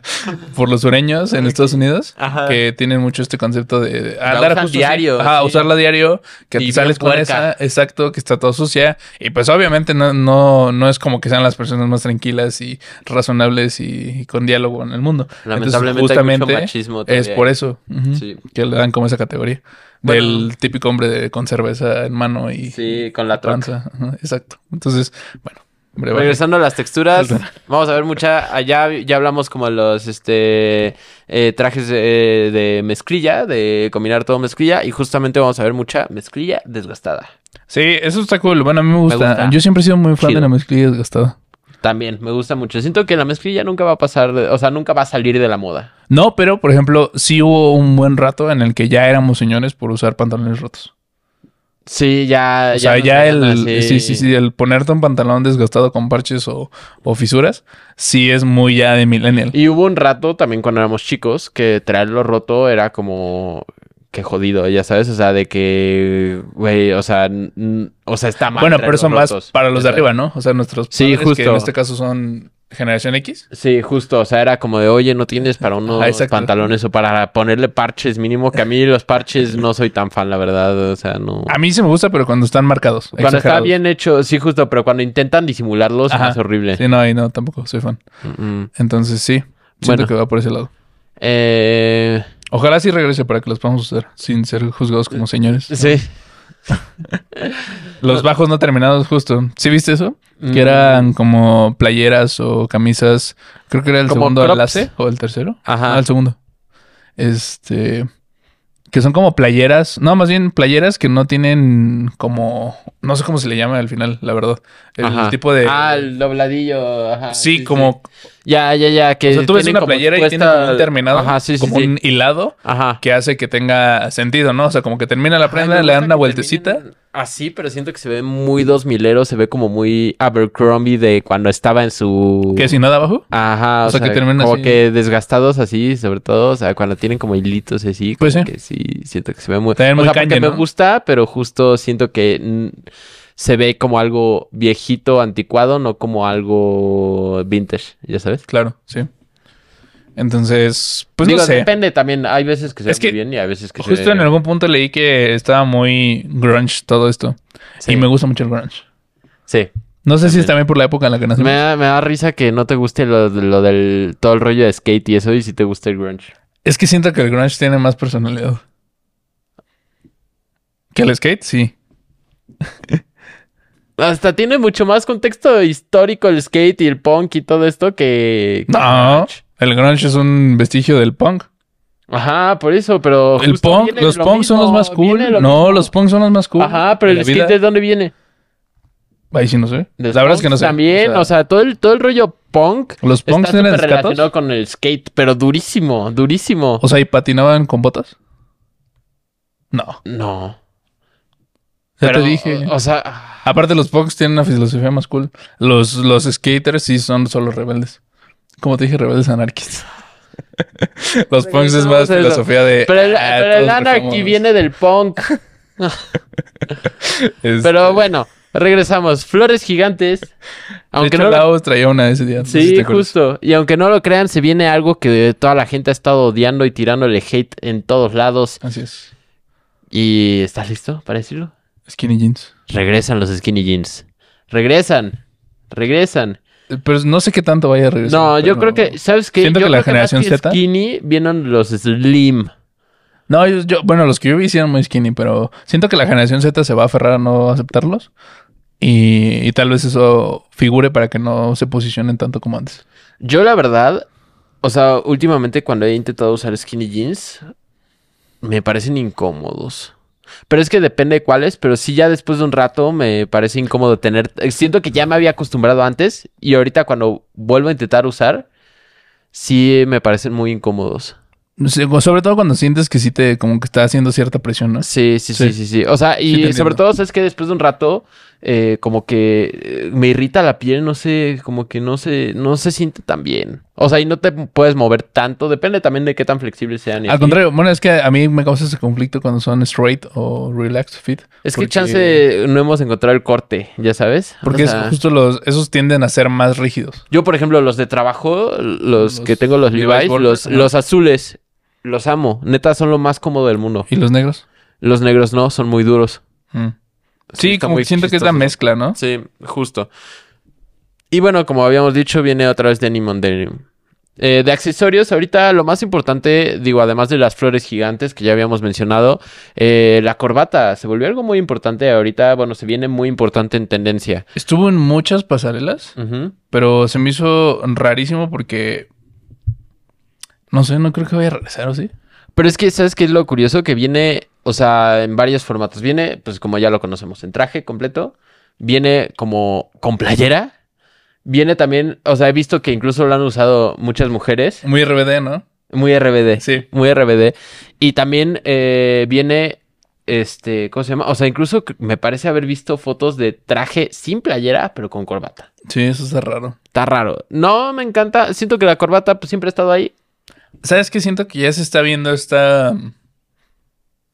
S2: por los sureños en Estados Unidos,
S1: Ajá.
S2: que tienen mucho este concepto de así.
S1: diario,
S2: Ajá,
S1: sí.
S2: usarla diario, que
S1: Y
S2: sales con esa, exacto, que está todo sucia. Y pues obviamente no, no, no es como que sean las personas más tranquilas y razonables y, y con diálogo en el mundo.
S1: Lamentablemente hay mucho machismo
S2: es por eso
S1: Sí.
S2: que le dan como esa categoría.
S1: Bueno.
S2: del típico hombre de, con cerveza en mano y
S1: Sí, con la
S2: panza. Exacto. Entonces, bueno.
S1: Regresando a las texturas, vamos a ver mucha. Allá ya hablamos como los este eh, trajes de, de mezclilla, de combinar todo mezclilla, y justamente vamos a ver mucha mezclilla desgastada.
S2: Sí, eso está cool. Bueno, a mí me gusta.
S1: gusta.
S2: Yo siempre he sido muy fan
S1: Chido.
S2: de la mezclilla desgastada.
S1: También me gusta mucho. Siento que la mezclilla nunca va a pasar, o sea, nunca va a salir de la moda.
S2: No, pero por ejemplo, sí hubo un buen rato en el que ya éramos señores por usar pantalones rotos.
S1: Sí, ya.
S2: O sea, ya el.
S1: así.
S2: Sí, sí, sí. El ponerte un pantalón desgastado con parches o, o fisuras, sí es muy ya de millennial.
S1: Y hubo un rato también cuando éramos chicos que traerlo roto era como. Que jodido, ya sabes, o sea, de que, güey, o sea, o sea, está mal.
S2: bueno, pero son más para los de arriba, ¿no? O sea, nuestros
S1: Sí,
S2: padres, que
S1: justo.
S2: en este caso son generación X.
S1: Sí, justo, o sea, era como de, oye, no tienes para unos
S2: Ah,
S1: pantalones o para ponerle parches mínimo, que a mí los parches no soy tan fan, la verdad, o sea, no.
S2: A mí sí me gusta, pero cuando están marcados.
S1: Cuando está bien hecho, sí, justo, pero cuando intentan disimularlos
S2: Ajá.
S1: es horrible.
S2: Sí, no, y no, tampoco soy fan.
S1: Mm, mm.
S2: Entonces sí, siento
S1: Bueno.
S2: que va por ese lado.
S1: Eh,
S2: Ojalá sí regrese para que los podamos usar sin ser juzgados como señores.
S1: sí.
S2: Los bajos no terminados, justo. ¿Sí viste eso?
S1: Mm.
S2: Que eran como playeras o camisas. Creo que era el
S1: Como
S2: segundo
S1: crops.
S2: enlace o el tercero.
S1: Ajá.
S2: Ah, el segundo. Este. Que son como playeras. No, más bien playeras que no tienen como. No sé cómo se le llama al final, la verdad. El
S1: Ajá.
S2: tipo de.
S1: Ah, el dobladillo, ajá.
S2: sí, como.
S1: Ya, ya, ya, que
S2: O sea, tú ves una playera y tiene como un terminado.
S1: Ajá, sí, sí,
S2: como
S1: sí.
S2: un hilado.
S1: Ajá.
S2: que hace que tenga sentido, ¿no? O sea, como que termina la prenda, le dan una vueltecita.
S1: terminen Así, pero siento que se ve muy dos milero, se ve como muy Abercrombie de cuando estaba en su...
S2: Que sin nada abajo.
S1: Ajá, o,
S2: O sea, que termina
S1: como
S2: así.
S1: que desgastados así, sobre todo, o sea, cuando tienen como hilitos así,
S2: Pues
S1: como
S2: sí.
S1: que sí, siento que se ve muy...
S2: También
S1: o
S2: muy
S1: sea, me gusta, pero justo siento que se ve como algo viejito, anticuado, no como algo vintage, ¿ya sabes?
S2: Claro, sí. Entonces, pues
S1: Digo,
S2: no sé.
S1: depende también, hay veces que se ve muy bien y hay veces que se
S2: Justo en algún punto leí que estaba muy grunge todo esto.
S1: Sí.
S2: Y me gusta mucho el grunge.
S1: Sí.
S2: No sé si es también por la época en la que nací.
S1: Me da, me da risa que no te guste lo, lo del todo el rollo de skate y eso, y si te gusta el grunge.
S2: Es que siento que el grunge tiene más personalidad. ¿Que el skate? Sí.
S1: Hasta tiene mucho más contexto histórico el skate y el punk y todo esto que.
S2: No. El grunge es un vestigio del punk.
S1: Ajá, por eso, pero.
S2: El punk, los
S1: lo
S2: punks son los más cool.
S1: lo
S2: No,
S1: mismo.
S2: los punks son los más cool.
S1: Ajá, pero el skate
S2: vida.
S1: de dónde viene?
S2: Ahí sí no sé. La verdad es que no sé.
S1: También, o sea, todo, el, todo el rollo punk.
S2: los punks eran
S1: relacionado con el skate, pero durísimo, durísimo.
S2: O sea, ¿y patinaban con botas? No.
S1: no.
S2: Ya
S1: Pero,
S2: te dije.
S1: O sea.
S2: Aparte, los punks tienen una filosofía más cool. Los, los skaters sí son solo rebeldes. Como te dije, rebeldes anarquistas. los punks es más
S1: eso.
S2: filosofía de.
S1: Pero el,
S2: ah,
S1: pero el
S2: todos
S1: anarchy
S2: cogemos.
S1: viene del punk.
S2: Este,
S1: Pero bueno, regresamos. Flores gigantes.
S2: de
S1: Aunque
S2: hecho,
S1: no lo-
S2: traía una ese día. no sé si
S1: Sí, justo. Y aunque no lo crean, se viene algo que toda la gente ha estado odiando y tirándole hate en todos lados.
S2: Así es.
S1: ¿Y estás listo para decirlo?
S2: Skinny jeans.
S1: Regresan los skinny jeans. Regresan. Regresan.
S2: Eh, Pero no sé qué tanto vaya a regresar.
S1: No, yo creo que, ¿sabes qué?
S2: Siento
S1: Yo
S2: que la
S1: creo
S2: generación
S1: que
S2: Z-
S1: skinny vienen los slim.
S2: No, yo, yo- bueno, los que yo vi eran muy skinny, pero siento que la generación Z se va a aferrar a no aceptarlos. Y, y tal vez eso figure para que no se posicionen tanto como antes.
S1: Yo la verdad, o sea, últimamente cuando he intentado usar skinny jeans, me parecen incómodos. Pero es que depende de cuáles, pero sí ya después de un rato me parece incómodo tener... eh, Siento que ya me había acostumbrado antes y ahorita cuando vuelvo a intentar usar, sí me parecen muy incómodos.
S2: Sobre todo cuando sientes que sí te, como que está haciendo cierta presión, ¿no?
S1: Sí, sí, sí,
S2: Sí.
S1: sí, sí. O sea, y sobre todo, ¿sabes que Después de un rato, eh, como que eh, me irrita la piel, no sé, como que no se, no se siente tan bien. O sea, y no te puedes mover tanto. Depende también de qué tan flexibles sean.
S2: Al contrario, bueno, es que a mí me causa ese conflicto cuando son straight o relaxed fit.
S1: Es que
S2: porque-
S1: chance no hemos encontrado el corte, ya sabes.
S2: Porque
S1: O
S2: es justo los, esos tienden a ser más rígidos.
S1: Yo, por ejemplo, los de trabajo, los,
S2: Los
S1: que tengo, los
S2: Levi's
S1: los, los azules, los amo. Neta, son lo más cómodo del mundo.
S2: ¿Y los negros?
S1: Los negros no, son muy duros.
S2: Mm. Sí, como que siento que es la mezcla, ¿no?
S1: Sí, justo. Y bueno, como habíamos dicho, viene otra vez Denim on Denim. Eh, de accesorios, ahorita lo más importante, digo, además de las flores gigantes que ya habíamos mencionado, eh, la corbata se volvió algo muy importante. Ahorita, bueno, se viene muy importante en tendencia.
S2: Estuvo en muchas pasarelas, pero se me hizo rarísimo porque... No sé, no creo que vaya a regresar, ¿o sí?
S1: Pero es que, ¿sabes qué es lo curioso? Que viene, o sea, en varios formatos. Viene, pues como ya lo conocemos, en traje completo. Viene como con playera. Viene también, o sea, he visto que incluso lo han usado muchas mujeres.
S2: Muy RBD, ¿no?
S1: Muy RBD.
S2: Sí.
S1: Muy RBD. Y también eh, viene, este, ¿cómo se llama? O sea, incluso me parece haber visto fotos de traje sin playera, pero con corbata.
S2: Sí, eso está raro.
S1: Está raro. No, me encanta. Siento que la corbata pues, siempre ha estado ahí.
S2: ¿Sabes qué? Siento que ya se está viendo esta...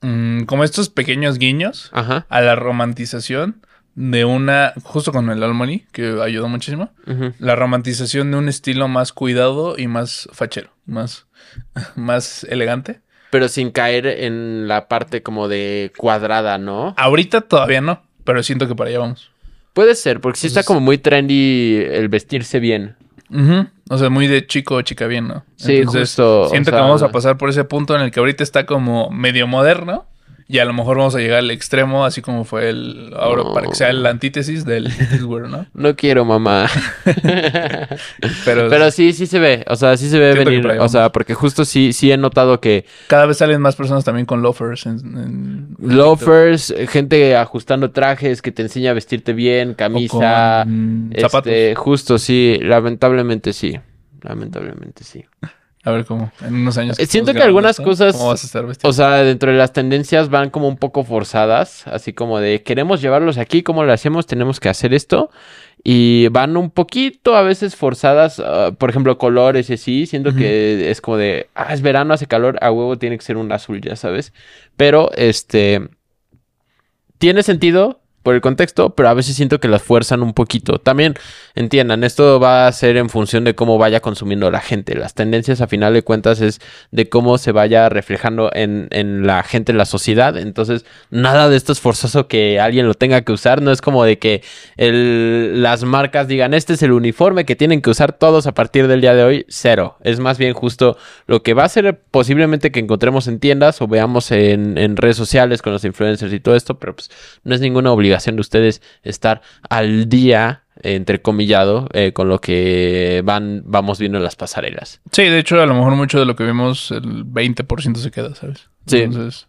S2: mm, como estos pequeños guiños
S1: Ajá.
S2: a la romantización de una... Justo con el Almoni, que ayudó muchísimo. La romantización de un estilo más cuidado y más fachero. Más, más elegante.
S1: Pero sin caer en la parte como de cuadrada, ¿no?
S2: Ahorita todavía no, pero siento que para allá vamos.
S1: Puede ser, porque sí está como muy trendy el vestirse bien.
S2: Ujú. O sea, muy de chico o chica bien, ¿no?
S1: Sí, justo, o
S2: Siento
S1: sea-
S2: que vamos a pasar por ese punto en el que ahorita está como medio moderno. Y a lo mejor vamos a llegar al extremo, así como fue el. Ahora,
S1: No.
S2: para que sea la antítesis del streetwear, ¿no?
S1: No quiero, mamá.
S2: Pero,
S1: Pero sí, sí se ve. O sea, sí se ve venir. O sea, porque justo sí, sí he notado que
S2: cada vez salen más personas también con loafers. En, en-
S1: loafers, gente ajustando trajes que te enseña a vestirte bien,
S2: o
S1: camisa. este,
S2: zapatos.
S1: justo, sí. Lamentablemente sí. Lamentablemente sí.
S2: A ver cómo. En unos años.
S1: Eh, siento que algunas
S2: esto,
S1: cosas-
S2: ¿Cómo vas a estar?
S1: O sea, dentro de las tendencias van como un poco forzadas, así como de queremos llevarlos aquí, ¿cómo lo hacemos? Tenemos que hacer esto. Y van un poquito a veces forzadas, ah, por ejemplo, colores y así. Siento que es como de, ah, es verano, hace calor, a huevo tiene que ser un azul, ya sabes. Pero, este, tiene sentido por el contexto, pero a veces siento que las fuerzan un poquito. También entiendan, esto va a ser en función de cómo vaya consumiendo la gente. Las tendencias a final de cuentas es de cómo se vaya reflejando en, en la gente, en la sociedad. Entonces, nada de esto es forzoso que alguien lo tenga que usar. No es como de que las marcas digan, este es el uniforme que tienen que usar todos a partir del día de hoy. Cero. Es más bien justo lo que va a ser posiblemente que encontremos en tiendas o veamos en, en redes sociales con los influencers y todo esto, pero pues no es ninguna obligación de ustedes estar al día, entrecomillado, eh, con lo que van, vamos viendo en las pasarelas.
S2: Sí, de hecho, a lo mejor mucho de lo que vimos, el 20% se queda, ¿sabes?
S1: Sí.
S2: Entonces,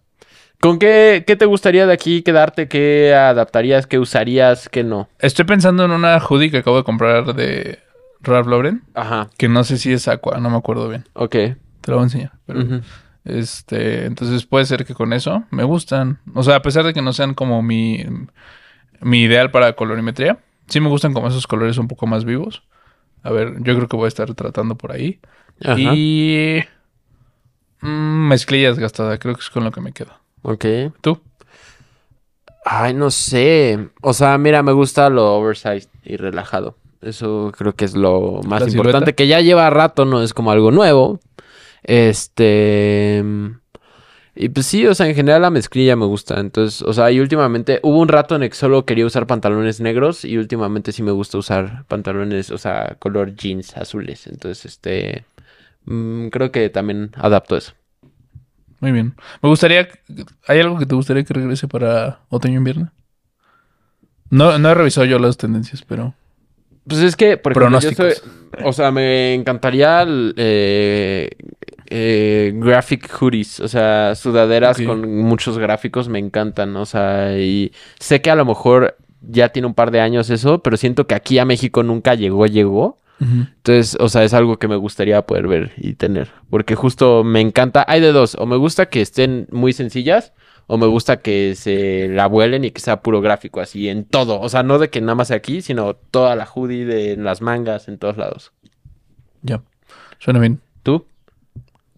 S1: ¿Con qué, qué te gustaría de aquí quedarte? ¿Qué adaptarías? ¿Qué usarías? ¿Qué no?
S2: estoy pensando en una hoodie que acabo de comprar de Ralph Lauren,
S1: Ajá,
S2: que no sé si es Aqua, no me acuerdo bien.
S1: ok.
S2: Te lo voy a enseñar. Pero. Este, entonces puede ser que con eso me gustan. O sea, a pesar de que no sean como mi, mi ideal para colorimetría, sí me gustan como esos colores un poco más vivos. A ver, yo creo que voy a estar tratando por ahí.
S1: Ajá.
S2: Y mm, mezclillas gastada, creo que es con lo que me quedo.
S1: Ok.
S2: ¿Tú?
S1: Ay, no sé. O sea, mira, me gusta lo oversized y relajado. Eso creo que es lo más
S2: ¿La
S1: importante. Que ya lleva rato, no es como algo nuevo. Este. Y pues sí, o sea, en general la mezclilla me gusta. Entonces, o sea, y últimamente hubo un rato en el que solo quería usar pantalones negros y últimamente sí me gusta usar pantalones, o sea, color jeans azules. Entonces, este. mm, creo que también adapto eso.
S2: Muy bien. Me gustaría. ¿Hay algo que te gustaría que regrese para otoño-invierno? No, no he revisado yo las tendencias, pero.
S1: Pues es que, por ejemplo, yo soy, o sea, me encantaría eh, eh, graphic hoodies, o sea, sudaderas con muchos gráficos me encantan, o sea, y sé que a lo mejor ya tiene un par de años eso, pero siento que aquí a México nunca llegó, llegó. Entonces, o sea, es algo que me gustaría poder ver y tener, porque justo me encanta, hay de dos, o me gusta que estén muy sencillas, o me gusta que se la vuelen y que sea puro gráfico, así en todo. O sea, no de que nada más sea aquí, sino toda la hoodie de en las mangas, en todos lados.
S2: Ya. Suena bien.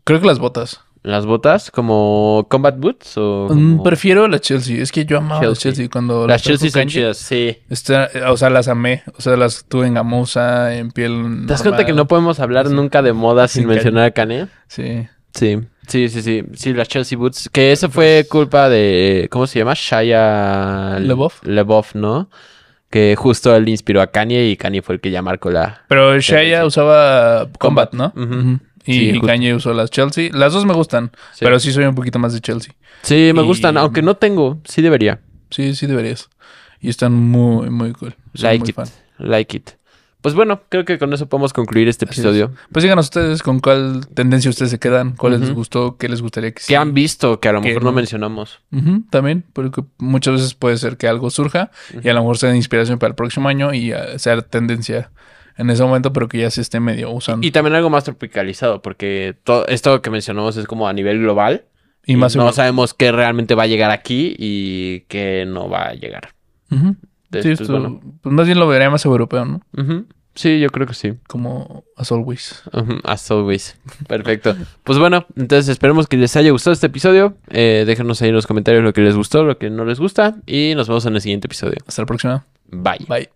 S2: Creo que las botas.
S1: ¿Las botas como combat boots o
S2: Mm,
S1: como-
S2: prefiero la Chelsea. Es que yo amaba la
S1: Chelsea.
S2: Chelsea cuando
S1: Las
S2: trajo
S1: Chelsea son chidas, sí.
S2: Está- o sea, las amé. O sea, las tuve en gamuza, en piel.
S1: ¿Te das cuenta que no podemos hablar
S2: Sí.
S1: nunca de moda sin
S2: Sin
S1: mencionar a Kanye?
S2: Sí.
S1: Sí, sí, sí, sí. Sí, las Chelsea Boots. Que eso fue culpa de. ¿Cómo se llama? Shia
S2: LaBeouf.
S1: LaBeouf, ¿no? Que justo él inspiró a Kanye y Kanye fue el que ya marcó la.
S2: Pero. Shaya usaba Combat, ¿no?
S1: Ujú.
S2: Y
S1: Sí.
S2: Kanye usó las Chelsea. Las dos me gustan,
S1: Sí.
S2: pero sí soy un poquito más de Chelsea.
S1: Sí, me
S2: Y-
S1: gustan. Aunque no tengo, sí debería.
S2: Sí, sí deberías. Y están muy, muy cool. Soy
S1: Like
S2: muy
S1: it.
S2: fan.
S1: Like it. Pues bueno, creo que con eso podemos concluir este
S2: Así
S1: episodio.
S2: Pues díganos ustedes con cuál tendencia ustedes se quedan, cuál les gustó, qué les gustaría que
S1: ¿Qué han visto que a lo
S2: Que
S1: mejor no
S2: no.
S1: mencionamos?
S2: También, porque muchas veces puede ser que algo surja y a lo mejor sea de inspiración para el próximo año y ah, sea tendencia en ese momento, pero que ya se esté medio usando.
S1: Y también algo más tropicalizado, porque todo esto que mencionamos es como a nivel global.
S2: Y, más
S1: no
S2: seguro.
S1: sabemos qué realmente va a llegar aquí y qué no va a llegar.
S2: Sí,
S1: pues,
S2: esto-
S1: bueno.
S2: pues más bien lo vería más europeo, ¿no?
S1: Sí, yo creo que sí.
S2: Como as always.
S1: As always. Perfecto. Pues bueno, entonces esperemos que les haya gustado este episodio. Eh, déjenos ahí en los comentarios lo que les gustó, lo que no les gusta. Y nos vemos en el siguiente episodio.
S2: Hasta la próxima.
S1: Bye.
S2: Bye.